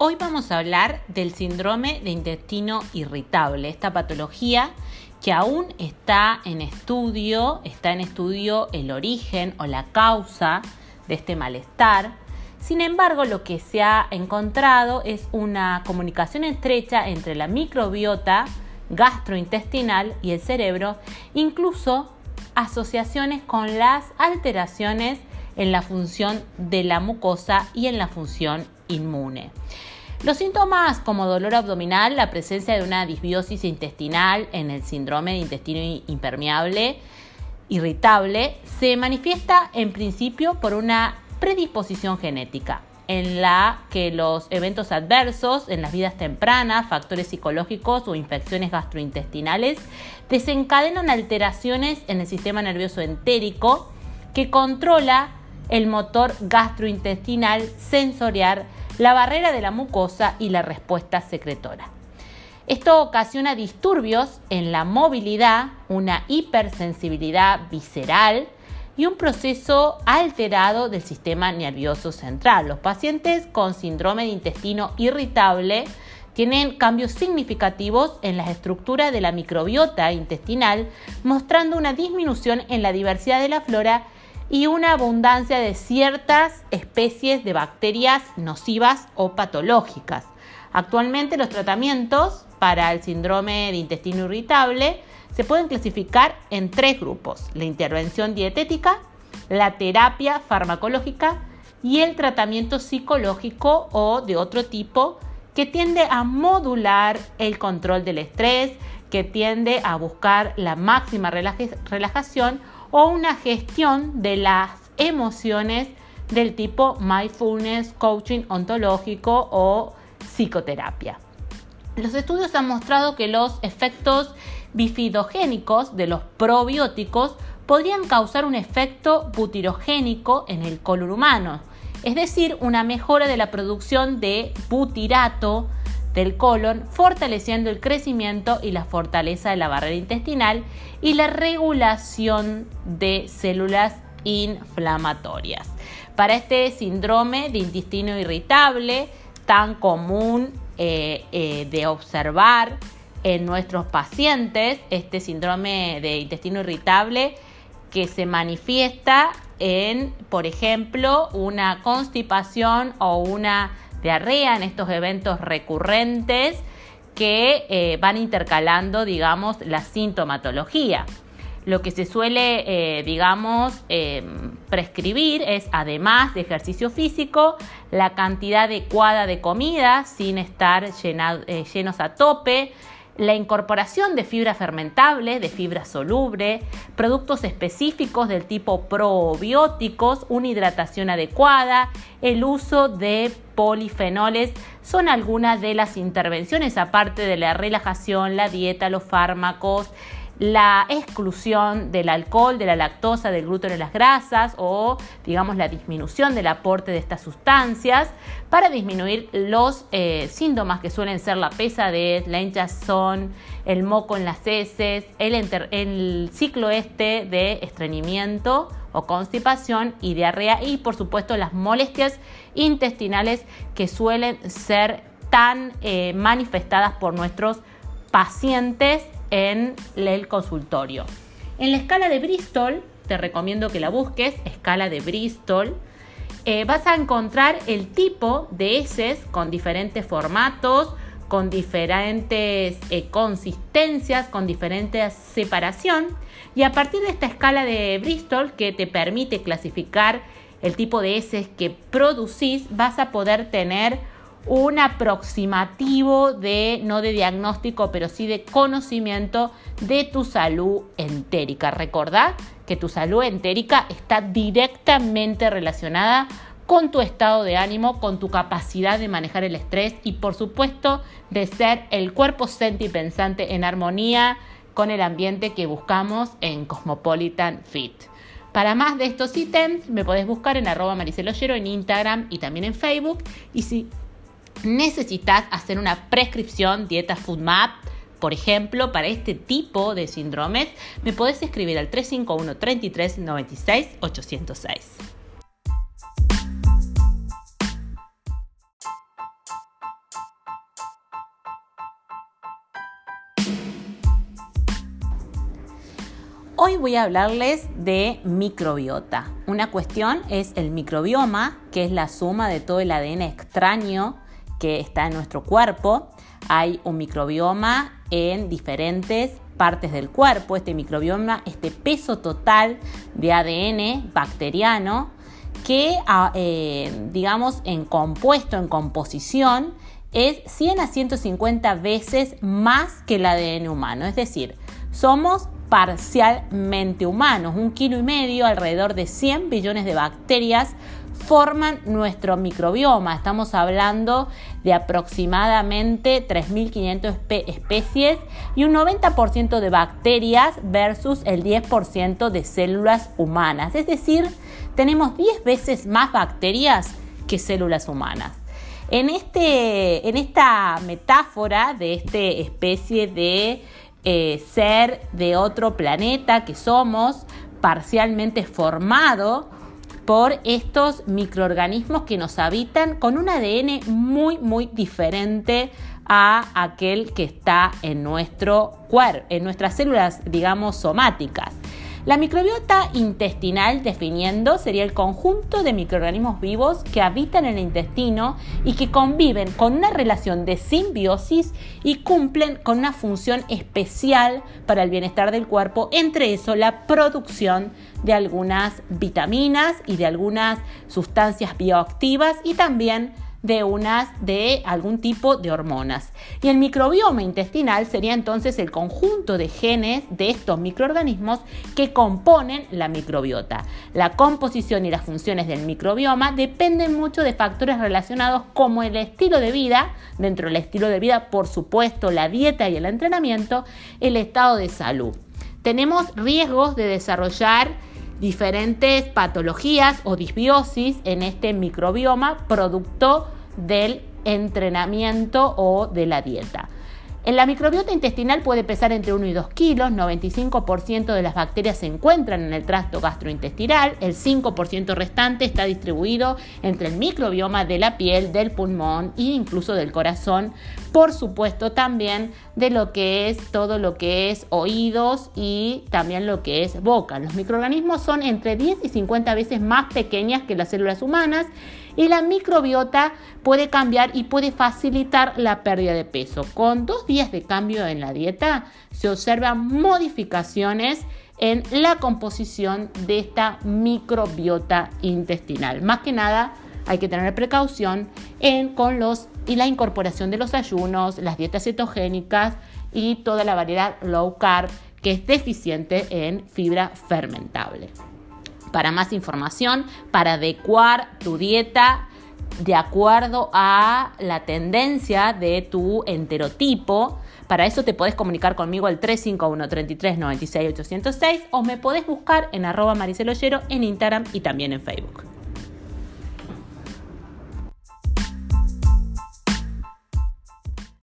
Hoy vamos a hablar del síndrome de intestino irritable, esta patología que aún está en estudio, está en estudio el origen o la causa de este malestar. Sin embargo, lo que se ha encontrado es una comunicación estrecha entre la microbiota gastrointestinal y el cerebro, incluso asociaciones con las alteraciones en la función de la mucosa y en la función inmune. Los síntomas como dolor abdominal, la presencia de una disbiosis intestinal en el síndrome de intestino impermeable, irritable, se manifiesta en principio por una predisposición genética en la que los eventos adversos en las vidas tempranas, factores psicológicos o infecciones gastrointestinales desencadenan alteraciones en el sistema nervioso entérico que controla el motor gastrointestinal sensorial la barrera de la mucosa y la respuesta secretora. Esto ocasiona disturbios en la movilidad, una hipersensibilidad visceral y un proceso alterado del sistema nervioso central. Los pacientes con síndrome de intestino irritable tienen cambios significativos en las estructuras de la microbiota intestinal, mostrando una disminución en la diversidad de la flora y una abundancia de ciertas especies de bacterias nocivas o patológicas. Actualmente los tratamientos para el síndrome de intestino irritable se pueden clasificar en tres grupos, la intervención dietética, la terapia farmacológica y el tratamiento psicológico o de otro tipo que tiende a modular el control del estrés, que tiende a buscar la máxima relajación o una gestión de las emociones del tipo mindfulness, coaching ontológico o psicoterapia. Los estudios han mostrado que los efectos bifidogénicos de los probióticos podrían causar un efecto butirogénico en el colon humano, es decir, una mejora de la producción de butirato del colon, fortaleciendo el crecimiento y la fortaleza de la barrera intestinal y la regulación de células inflamatorias. Para este síndrome de intestino irritable tan común eh, eh, de observar en nuestros pacientes, este síndrome de intestino irritable que se manifiesta en, por ejemplo, una constipación o una diarrea, en estos eventos recurrentes que eh, van intercalando, digamos, la sintomatología. Lo que se suele, eh, digamos, em, prescribir es, además de ejercicio físico, la cantidad adecuada de comida sin estar eh, llenos a tope, la incorporación de fibra fermentable, de fibra soluble, productos específicos del tipo probióticos, una hidratación adecuada, el uso de polifenoles son algunas de las intervenciones aparte de la relajación, la dieta, los fármacos, la exclusión del alcohol, de la lactosa, del gluten de las grasas o digamos la disminución del aporte de estas sustancias para disminuir los eh, síntomas que suelen ser la pesadez, la hinchazón, el moco en las heces, el, el ciclo este de estreñimiento o constipación y diarrea y por supuesto las molestias intestinales que suelen ser tan eh, manifestadas por nuestros pacientes en el consultorio. En la escala de Bristol, te recomiendo que la busques, escala de Bristol, eh, vas a encontrar el tipo de heces con diferentes formatos, con diferentes eh, consistencias, con diferentes separación. Y a partir de esta escala de Bristol que te permite clasificar el tipo de heces que producís, vas a poder tener un aproximativo de, no de diagnóstico, pero sí de conocimiento de tu salud entérica. Recordad que tu salud entérica está directamente relacionada con tu estado de ánimo, con tu capacidad de manejar el estrés y por supuesto de ser el cuerpo senti pensante en armonía con el ambiente que buscamos en Cosmopolitan Fit. Para más de estos ítems me podés buscar en arroba mariceloyero en Instagram y también en Facebook. Y si necesitas hacer una prescripción dieta Food Map. Por ejemplo, para este tipo de síndromes, me podés escribir al 351 33 96 806. Hoy voy a hablarles de microbiota. Una cuestión es el microbioma, que es la suma de todo el ADN extraño que está en nuestro cuerpo. Hay un microbioma en diferentes partes del cuerpo. Este microbioma, este peso total de ADN bacteriano que, ah, eh, digamos, en compuesto, en composición, es 100 a 150 veces más que el ADN humano. Es decir, somos parcialmente humanos. Un kilo y medio, alrededor de 100 billones de bacterias forman nuestro microbioma. Estamos hablando de aproximadamente 3.500 especies y un 90% de bacterias versus el 10% de células humanas. Es decir, tenemos 10 veces más bacterias que células humanas. En, este, en esta metáfora de esta especie de eh, ser de otro planeta que somos, parcialmente formado por estos microorganismos que nos habitan con un ADN muy, muy diferente a aquel que está en nuestro cuerpo, en nuestras células, digamos, somáticas. La microbiota intestinal, definiendo, sería el conjunto de microorganismos vivos que habitan en el intestino y que conviven con una relación de simbiosis y cumplen con una función especial para el bienestar del cuerpo, entre eso la producción de algunas vitaminas y de algunas sustancias bioactivas y también de unas de algún tipo de hormonas. Y el microbioma intestinal sería entonces el conjunto de genes de estos microorganismos que componen la microbiota. La composición y las funciones del microbioma dependen mucho de factores relacionados como el estilo de vida, dentro del estilo de vida, por supuesto, la dieta y el entrenamiento, el estado de salud. Tenemos riesgos de desarrollar diferentes patologías o disbiosis en este microbioma producto del entrenamiento o de la dieta. En la microbiota intestinal puede pesar entre 1 y 2 kilos, 95% de las bacterias se encuentran en el tracto gastrointestinal, el 5% restante está distribuido entre el microbioma de la piel, del pulmón e incluso del corazón, por supuesto también de lo que es todo lo que es oídos y también lo que es boca. Los microorganismos son entre 10 y 50 veces más pequeñas que las células humanas y la microbiota puede cambiar y puede facilitar la pérdida de peso. Con dos días de cambio en la dieta se observan modificaciones en la composición de esta microbiota intestinal. Más que nada hay que tener precaución en, con los y la incorporación de los ayunos, las dietas cetogénicas y toda la variedad low carb que es deficiente en fibra fermentable para más información, para adecuar tu dieta de acuerdo a la tendencia de tu enterotipo. Para eso te podés comunicar conmigo al 351 33 96 806 o me podés buscar en arroba mariceloyero en Instagram y también en Facebook.